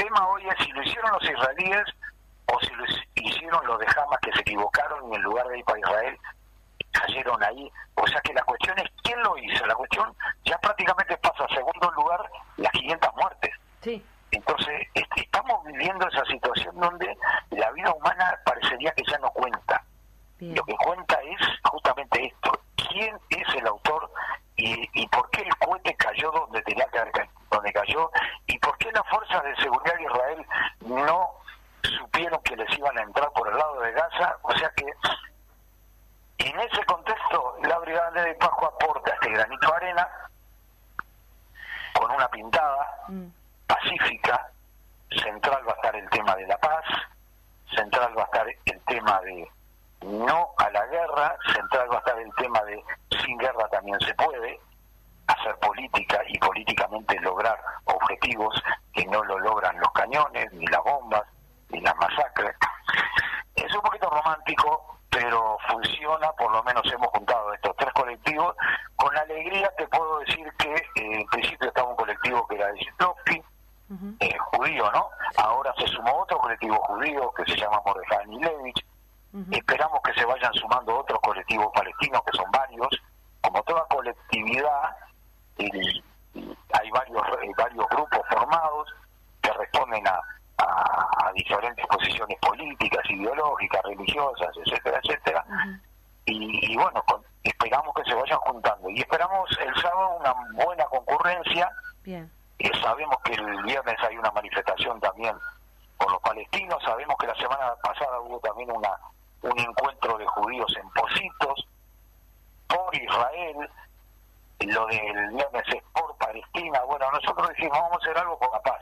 tema hoy es si lo hicieron los israelíes o si lo hicieron los de Hamas que se equivocaron y en lugar de ir para Israel cayeron ahí. O sea que la cuestión es quién lo hizo. La cuestión ya prácticamente pasa a segundo lugar las 500 muertes. Sí. Entonces, este, estamos viviendo esa situación donde la vida humana parecería que ya no cuenta. Lo que cuenta es justamente esto, quién es el autor y, y por qué el cohete cayó donde tenía que donde cayó y por qué las fuerzas de seguridad de Israel no supieron que les iban a entrar por el lado de Gaza, o sea que en ese contexto la Brigada de Pajo aporta este granito de arena con una pintada mm. pacífica, central va a estar el tema de la paz, central va a estar el tema de no a la guerra, central va a estar el tema de sin guerra también se puede hacer política y políticamente lograr objetivos que no lo logran los cañones, ni las bombas, ni las masacres. Es un poquito romántico, pero funciona, por lo menos hemos juntado estos tres colectivos. Con alegría te puedo decir que eh, en principio estaba un colectivo que era de Zitrovsky, eh, judío, ¿no? Ahora se sumó otro colectivo judío que se llama Mordejai Milevich. Esperamos que se vayan sumando otros colectivos palestinos, que son varios. Como toda colectividad, y, hay varios, varios grupos formados que responden a, a, diferentes posiciones políticas, ideológicas, religiosas, etcétera, etcétera. y, bueno, esperamos que se vayan juntando. Y esperamos el sábado una buena concurrencia. Bien. sabemos que el viernes hay una manifestación también por los palestinos. Sabemos que la semana pasada hubo también una un encuentro de judíos en Positos por Israel. Lo del viernes es por Palestina. Bueno, nosotros decimos, vamos a hacer algo por la paz.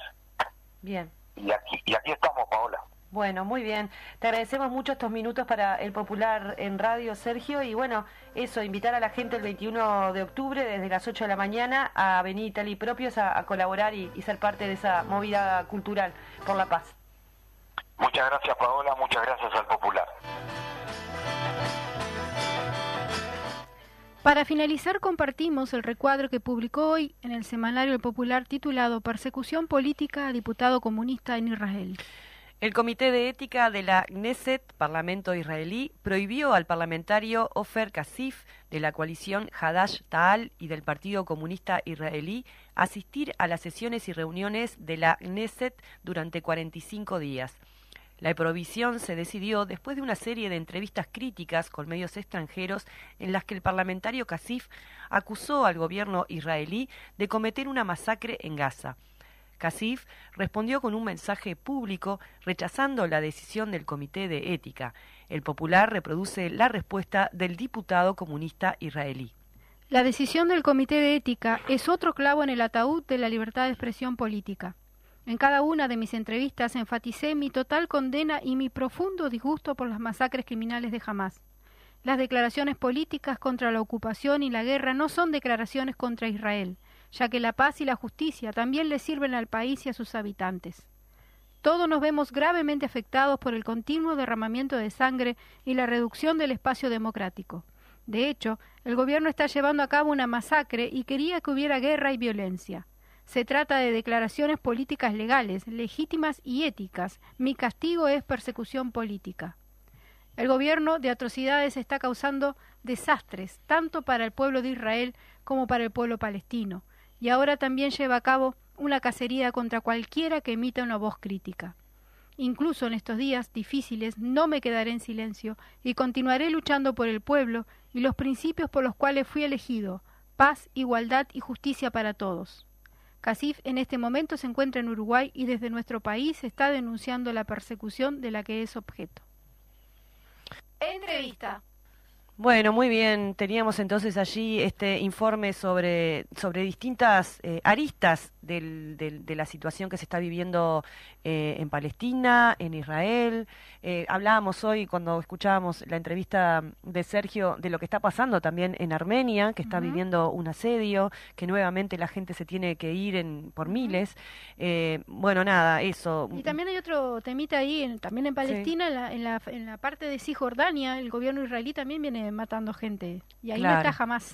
Bien y aquí, y aquí estamos, Paola. Bueno, muy bien. Te agradecemos mucho estos minutos para el Popular en Radio, Sergio. Y bueno, eso, invitar a la gente el 21 de octubre desde las 8 de la mañana a venir tal y propios a, colaborar y, y, ser parte de esa movida cultural por la paz. Muchas gracias, Paola. Muchas gracias al Popular. Para finalizar, compartimos el recuadro que publicó hoy en el semanario Popular titulado Persecución política a diputado comunista en Israel. El Comité de Ética de la Knesset, Parlamento israelí, prohibió al parlamentario Ofer Kasif de la coalición Hadash Ta'al y del Partido Comunista Israelí asistir a las sesiones y reuniones de la Knesset durante 45 días. La provisión se decidió después de una serie de entrevistas críticas con medios extranjeros en las que el parlamentario Kasif acusó al gobierno israelí de cometer una masacre en Gaza. Kasif respondió con un mensaje público rechazando la decisión del Comité de Ética. El Popular reproduce la respuesta del diputado comunista israelí. La decisión del Comité de Ética es otro clavo en el ataúd de la libertad de expresión política. En cada una de mis entrevistas enfaticé mi total condena y mi profundo disgusto por las masacres criminales de Hamas. Las declaraciones políticas contra la ocupación y la guerra no son declaraciones contra Israel, ya que la paz y la justicia también le sirven al país y a sus habitantes. Todos nos vemos gravemente afectados por el continuo derramamiento de sangre y la reducción del espacio democrático. De hecho, el gobierno está llevando a cabo una masacre y quería que hubiera guerra y violencia. Se trata de declaraciones políticas legales, legítimas y éticas. Mi castigo es persecución política. El gobierno de atrocidades está causando desastres tanto para el pueblo de Israel como para el pueblo palestino, y ahora también lleva a cabo una cacería contra cualquiera que emita una voz crítica. Incluso en estos días difíciles no me quedaré en silencio y continuaré luchando por el pueblo y los principios por los cuales fui elegido, paz, igualdad y justicia para todos. Casif en este momento se encuentra en Uruguay y desde nuestro país está denunciando la persecución de la que es objeto. Entrevista. Bueno, muy bien. Teníamos entonces allí este informe sobre, sobre distintas eh, aristas del, de la situación que se está viviendo eh, en Palestina, en Israel. Eh, hablábamos hoy, cuando escuchábamos la entrevista de Sergio, de lo que está pasando también en Armenia, que está viviendo un asedio, que nuevamente la gente se tiene que ir en, por miles. bueno, nada, eso. Y también hay otro temita ahí, también en Palestina, en, la, en, la, en la parte de Cisjordania, el gobierno israelí también viene matando gente. Y ahí no está jamás.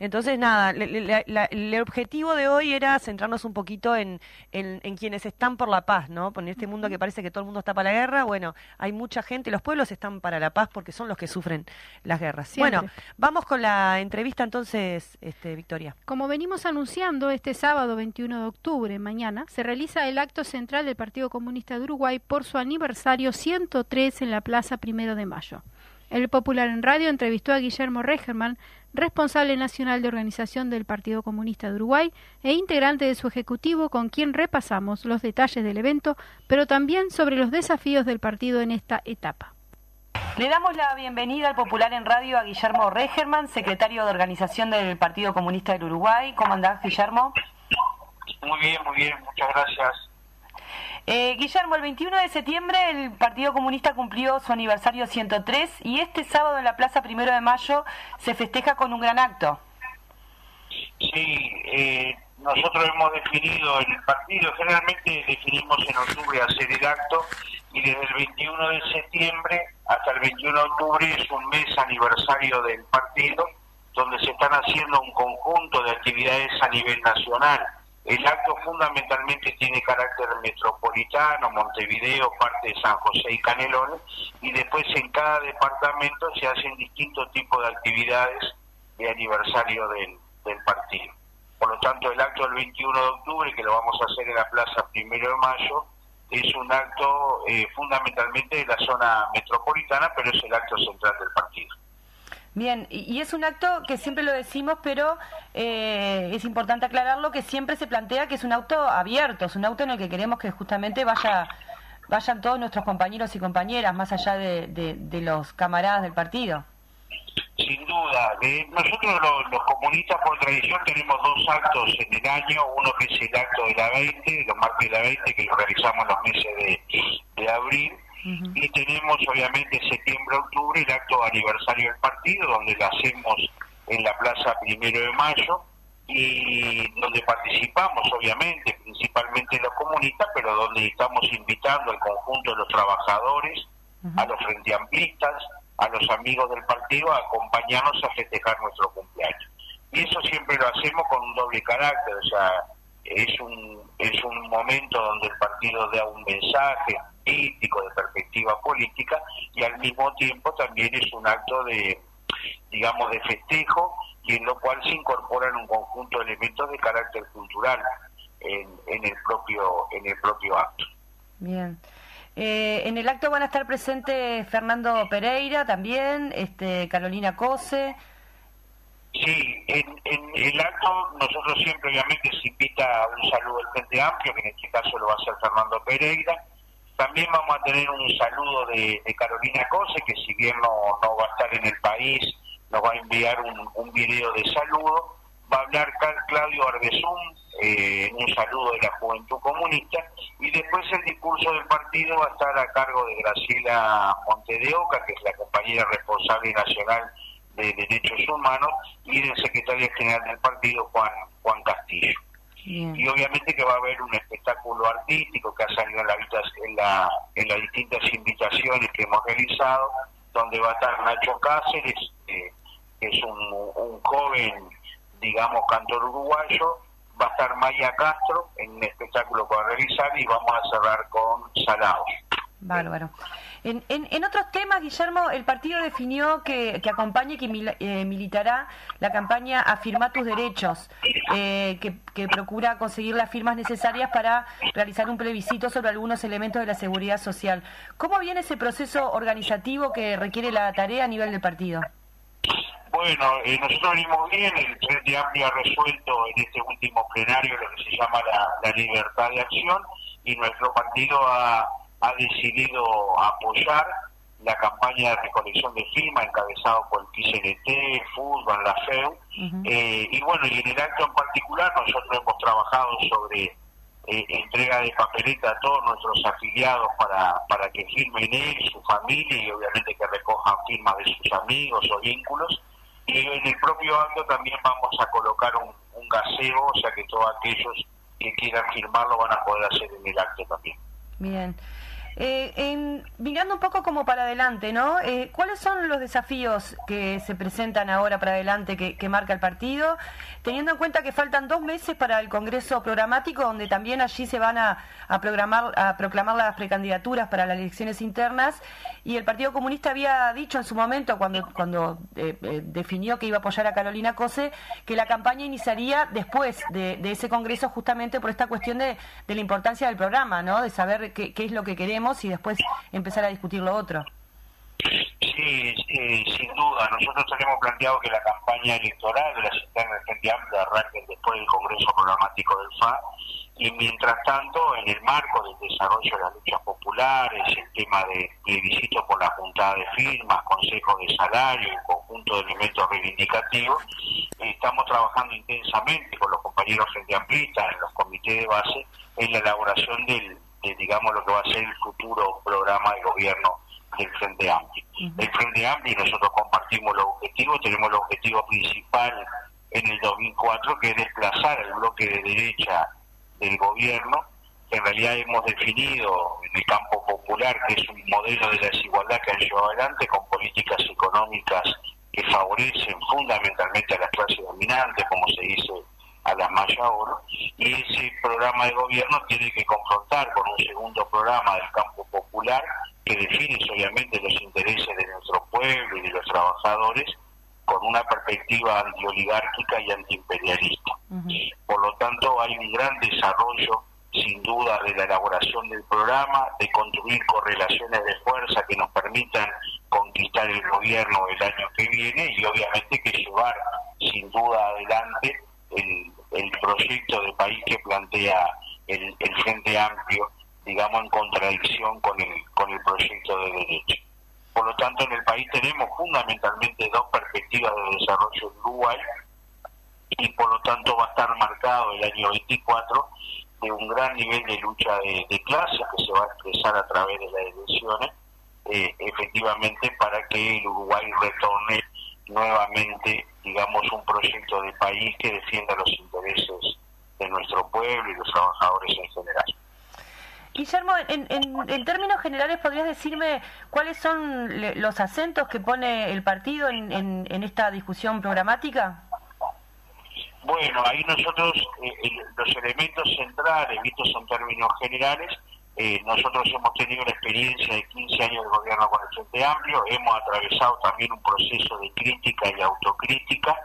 Entonces, nada, el objetivo de hoy era centrarnos un poquito en, en, quienes están por la paz, ¿no? En este mundo que parece que todo el mundo está para la guerra, bueno, hay mucha gente, los pueblos están para la paz porque son los que sufren las guerras. Bueno, vamos con la entrevista entonces, este, Victoria. Como venimos anunciando, este sábado 21 de octubre, mañana, se realiza el acto central del Partido Comunista de Uruguay por su aniversario 103 en la Plaza Primero de Mayo. El Popular en Radio entrevistó a Guillermo Regerman, responsable nacional de organización del Partido Comunista de Uruguay e integrante de su ejecutivo, con quien repasamos los detalles del evento, pero también sobre los desafíos del partido en esta etapa. Le damos la bienvenida al Popular en Radio a Guillermo Regerman, secretario de organización del Partido Comunista del Uruguay. ¿Cómo andás, Guillermo? Muy bien, muy bien, muchas gracias. Eh, Guillermo, el 21 de septiembre el Partido Comunista cumplió su aniversario 103 y este sábado en la Plaza Primero de Mayo se festeja con un gran acto. Sí, eh, nosotros hemos definido el partido, generalmente definimos en octubre hacer el acto y desde el 21 de septiembre hasta el 21 de octubre es un mes aniversario del partido donde se están haciendo un conjunto de actividades a nivel nacional el acto fundamentalmente tiene carácter metropolitano, Montevideo, parte de San José y Canelones, y después en cada departamento se hacen distintos tipos de actividades de aniversario del, partido. Por lo tanto, el acto del 21 de octubre, que lo vamos a hacer en la Plaza Primero de Mayo, es un acto eh, fundamentalmente de la zona metropolitana, pero es el acto central del partido. Bien, y es un acto que siempre lo decimos, pero eh, es importante aclararlo que siempre se plantea que es un auto abierto, es un auto en el que queremos que justamente vaya vayan todos nuestros compañeros y compañeras, más allá de, los camaradas del partido. Sin duda. nosotros los, comunistas por tradición tenemos dos actos en el año, uno que es el acto de la 20, los martes de la 20, que lo realizamos en los meses de abril, y tenemos obviamente septiembre-octubre el acto aniversario del partido, donde lo hacemos en la Plaza Primero de Mayo y donde participamos obviamente, principalmente los comunistas, pero donde estamos invitando al conjunto de los trabajadores, a los frenteamplistas, a los amigos del partido a acompañarnos a festejar nuestro cumpleaños. Y eso siempre lo hacemos con un doble carácter, o sea, es un, es un momento donde el partido da un mensaje, político, de perspectiva política, y al mismo tiempo también es un acto de, digamos, de festejo, y en lo cual se incorporan un conjunto de elementos de carácter cultural en, en el propio en el propio acto. Bien. Eh, en el acto van a estar presentes Fernando Pereira también, este, Carolina Cose. Sí, en, en, el acto nosotros siempre obviamente se invita a un saludo del Frente Amplio, que en este caso lo va a hacer Fernando Pereira, también vamos a tener un saludo de, Carolina Cose, que si bien no, va a estar en el país, nos va a enviar un, un video de saludo. Va a hablar Claudio Arbezún, eh, un saludo de la Juventud Comunista, y después el discurso del partido va a estar a cargo de Graciela Montedeoca, que es la compañera responsable nacional de Derechos Humanos, y del secretario general del partido, Juan, Juan Castillo. Y obviamente que va a haber un espectáculo artístico que ha salido en, la, en, la, en las distintas invitaciones que hemos realizado, donde va a estar Nacho Cáceres, que es un, joven, digamos, cantor uruguayo, va a estar Maya Castro en un espectáculo que va a realizar y vamos a cerrar con Salados. Bárbaro. En, en, otros temas, Guillermo, el partido definió que, que acompaña y que eh, militará la campaña Afirma tus derechos, eh, que, que, procura conseguir las firmas necesarias para realizar un plebiscito sobre algunos elementos de la seguridad social. ¿Cómo viene ese proceso organizativo que requiere la tarea a nivel del partido? Bueno, eh, nosotros venimos bien, el Frente Amplio ha resuelto en este último plenario lo que se llama la libertad de acción y nuestro partido ha ha decidido apoyar la campaña de recolección de firmas encabezado por el PCNT, Fútbol, la FEU, eh, y bueno, y en el acto en particular nosotros hemos trabajado sobre eh, entrega de papeleta a todos nuestros afiliados para, para que firmen él, su familia y obviamente que recojan firmas de sus amigos o vínculos. Y en el propio acto también vamos a colocar un, un gaseo, o sea que todos aquellos que quieran firmarlo van a poder hacer en el acto también. Bien. Eh, mirando un poco como para adelante, ¿no? Eh, ¿Cuáles son los desafíos que se presentan ahora para adelante que, marca el partido? Teniendo en cuenta que faltan dos meses para el Congreso Programático, donde también allí se van a, programar, a proclamar las precandidaturas para las elecciones internas, y el Partido Comunista había dicho en su momento, cuando, cuando eh, definió que iba a apoyar a Carolina Cose, que la campaña iniciaría después de, ese Congreso justamente por esta cuestión de, la importancia del programa, ¿no? De saber qué es lo que queremos y después empezar a discutir lo otro. Sí, sin duda. Nosotros tenemos planteado que la campaña electoral de la internas de Frente Amplia arranque después del Congreso Programático del FA y mientras tanto, en el marco del desarrollo de las luchas populares, el tema de plebiscito por la juntada de firmas, consejo de salario, un conjunto de elementos reivindicativos, estamos trabajando intensamente con los compañeros Frente Amplistas en los comités de base en la elaboración del digamos, lo que va a ser el futuro programa de gobierno del Frente Amplio. El Frente Amplio, nosotros compartimos los objetivos, tenemos el objetivo principal en el 2004, que es desplazar el bloque de derecha del gobierno, que en realidad hemos definido en el campo popular, que es un modelo de desigualdad que han llevado adelante con políticas económicas que favorecen fundamentalmente a las clases dominantes, como se dice a la malla oro, y ese programa de gobierno tiene que confrontar con un segundo programa del campo popular que define obviamente los intereses de nuestro pueblo y de los trabajadores con una perspectiva antioligárquica y antiimperialista. Por lo tanto, hay un gran desarrollo, sin duda, de la elaboración del programa, de construir correlaciones de fuerza que nos permitan conquistar el gobierno el año que viene y obviamente que llevar, sin duda, adelante el, el proyecto de país que plantea el, Frente Amplio, digamos, en contradicción con el, con el proyecto de derecho. Por lo tanto, en el país tenemos fundamentalmente dos perspectivas de desarrollo en Uruguay y por lo tanto va a estar marcado el año 24 de un gran nivel de lucha de, de clases que se va a expresar a través de las elecciones, eh, efectivamente para que el Uruguay retorne nuevamente, digamos, un proyecto de país que defienda los intereses de nuestro pueblo y los trabajadores en general. Guillermo, en, en, términos generales, ¿podrías decirme cuáles son los acentos que pone el partido en, en esta discusión programática? Bueno, ahí nosotros, eh, los elementos centrales, vistos en términos generales, eh, nosotros hemos tenido una experiencia de 15 años de gobierno con el Frente Amplio, hemos atravesado también un proceso de crítica y autocrítica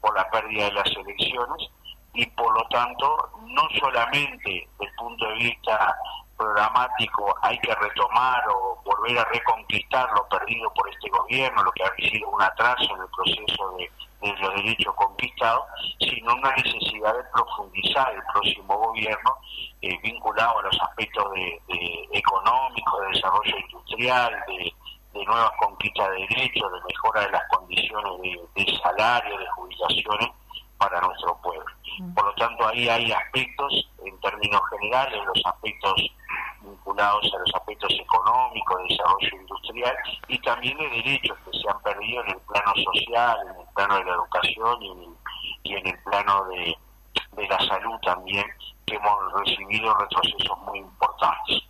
por la pérdida de las elecciones y por lo tanto no solamente desde el punto de vista programático hay que retomar o volver a reconquistar lo perdido por este gobierno, lo que ha sido un atraso en el proceso de, de los derechos conquistados, sino una necesidad de profundizar el próximo gobierno eh, vinculado a los aspectos de, económicos, de desarrollo industrial, de, nuevas conquistas de derechos, de mejora de las condiciones de, salario, de jubilaciones para nuestro pueblo. Por lo tanto, ahí hay aspectos, en términos generales, los aspectos vinculados a los aspectos económicos, de desarrollo industrial y también de derechos que se han perdido en el plano social, en el plano de la educación y en el, plano de la salud también, que hemos recibido retrocesos muy importantes.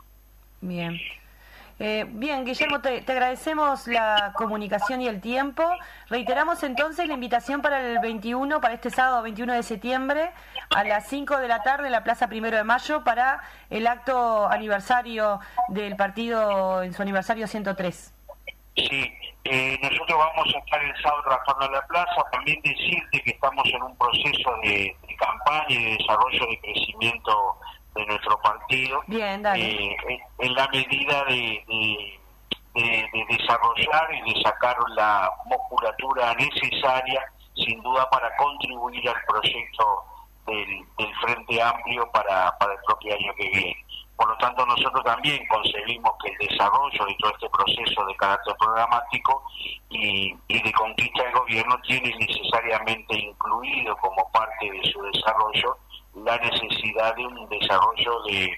Bien. Eh, bien, Guillermo, te, agradecemos la comunicación y el tiempo. Reiteramos entonces la invitación para el 21, para este sábado 21 de septiembre, a las 5 de la tarde en la Plaza Primero de Mayo, para el acto aniversario del partido en su aniversario 103. Sí, eh, nosotros vamos a estar el sábado trabajando en la plaza. También decirte que estamos en un proceso de, campaña y de desarrollo de crecimiento de nuestro partido. Bien, eh, en, la medida de, de, desarrollar y de sacar la musculatura necesaria, sin duda, para contribuir al proyecto del, del Frente Amplio para, para el propio año que viene. Por lo tanto, nosotros también concebimos que el desarrollo de todo este proceso de carácter programático y, de conquista del gobierno tiene necesariamente incluido como parte de su desarrollo la necesidad de un desarrollo de,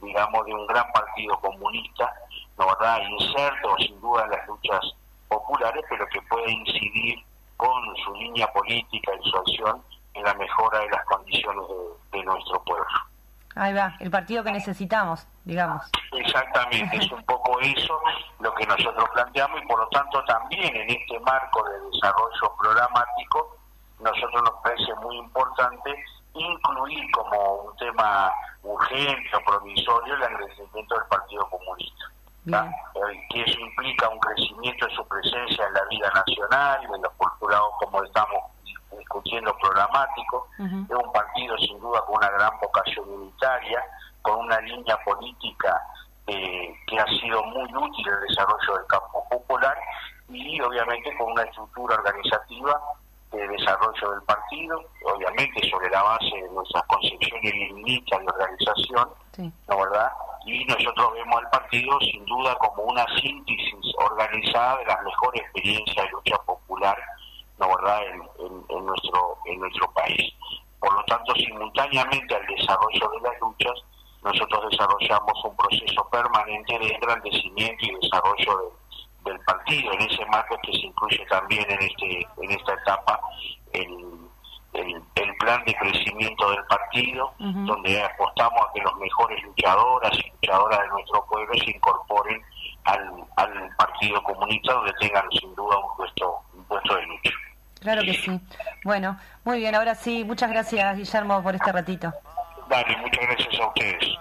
digamos, de un gran partido comunista, ¿no verdad? Inserto sin duda en las luchas populares, pero que puede incidir con su línea política y su acción en la mejora de las condiciones de nuestro pueblo. Ahí va, el partido que necesitamos, digamos. Exactamente, es un poco eso lo que nosotros planteamos y por lo tanto también en este marco de desarrollo programático nosotros nos parece muy importante incluir como un tema urgente o provisorio el engrandecimiento del Partido Comunista. Eh, que eso implica un crecimiento de su presencia en la vida nacional, de los postulados como estamos discutiendo programático, es un partido sin duda con una gran vocación unitaria, con una línea política eh, que ha sido muy útil en el desarrollo del campo popular y obviamente con una estructura organizativa de desarrollo del partido, obviamente sobre la base de nuestras concepciones limitas de organización, ¿no verdad? Y nosotros vemos al partido sin duda como una síntesis organizada de las mejores experiencias de lucha popular, ¿no verdad?, en, nuestro, en nuestro país. Por lo tanto, simultáneamente al desarrollo de las luchas, nosotros desarrollamos un proceso permanente de engrandecimiento y desarrollo del partido. En ese marco que se incluye también en, este, en esta etapa el, el, plan de crecimiento del partido, donde apostamos a que los mejores luchadoras y luchadoras de nuestro pueblo se incorporen al, al Partido Comunista, donde tengan sin duda un puesto, un puesto de lucha. Claro que sí. Bueno, muy bien, ahora sí, muchas gracias Guillermo por este ratito. Vale, muchas gracias a ustedes.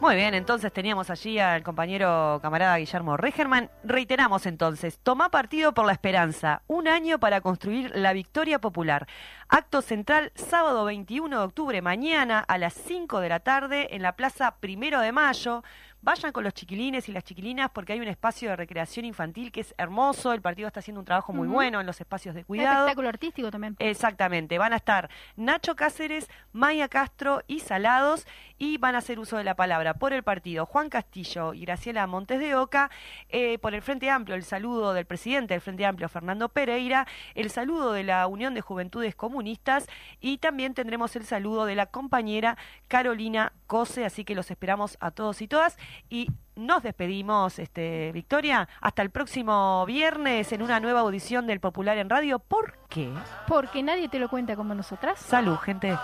Muy bien, entonces teníamos allí al compañero camarada Guillermo Regerman. Reiteramos entonces, toma partido por la esperanza, un año para construir la victoria popular. Acto central, sábado 21 de octubre, mañana a las 5 de la tarde en la Plaza Primero de Mayo. Vayan con los chiquilines y las chiquilinas porque hay un espacio de recreación infantil que es hermoso. El partido está haciendo un trabajo muy bueno en los espacios de cuidado. espectáculo artístico también. Exactamente. Van a estar Nacho Cáceres, Maya Castro y Salados y van a hacer uso de la palabra por el partido Juan Castillo y Graciela Montes de Oca. Eh, por el Frente Amplio, el saludo del presidente del Frente Amplio, Fernando Pereira. El saludo de la Unión de Juventudes Comunistas y también tendremos el saludo de la compañera Carolina Cose. Así que los esperamos a todos y todas y nos despedimos, este, Victoria, hasta el próximo viernes en una nueva audición del Popular en Radio. ¿Por qué? Porque nadie te lo cuenta como nosotras. Salud, gente.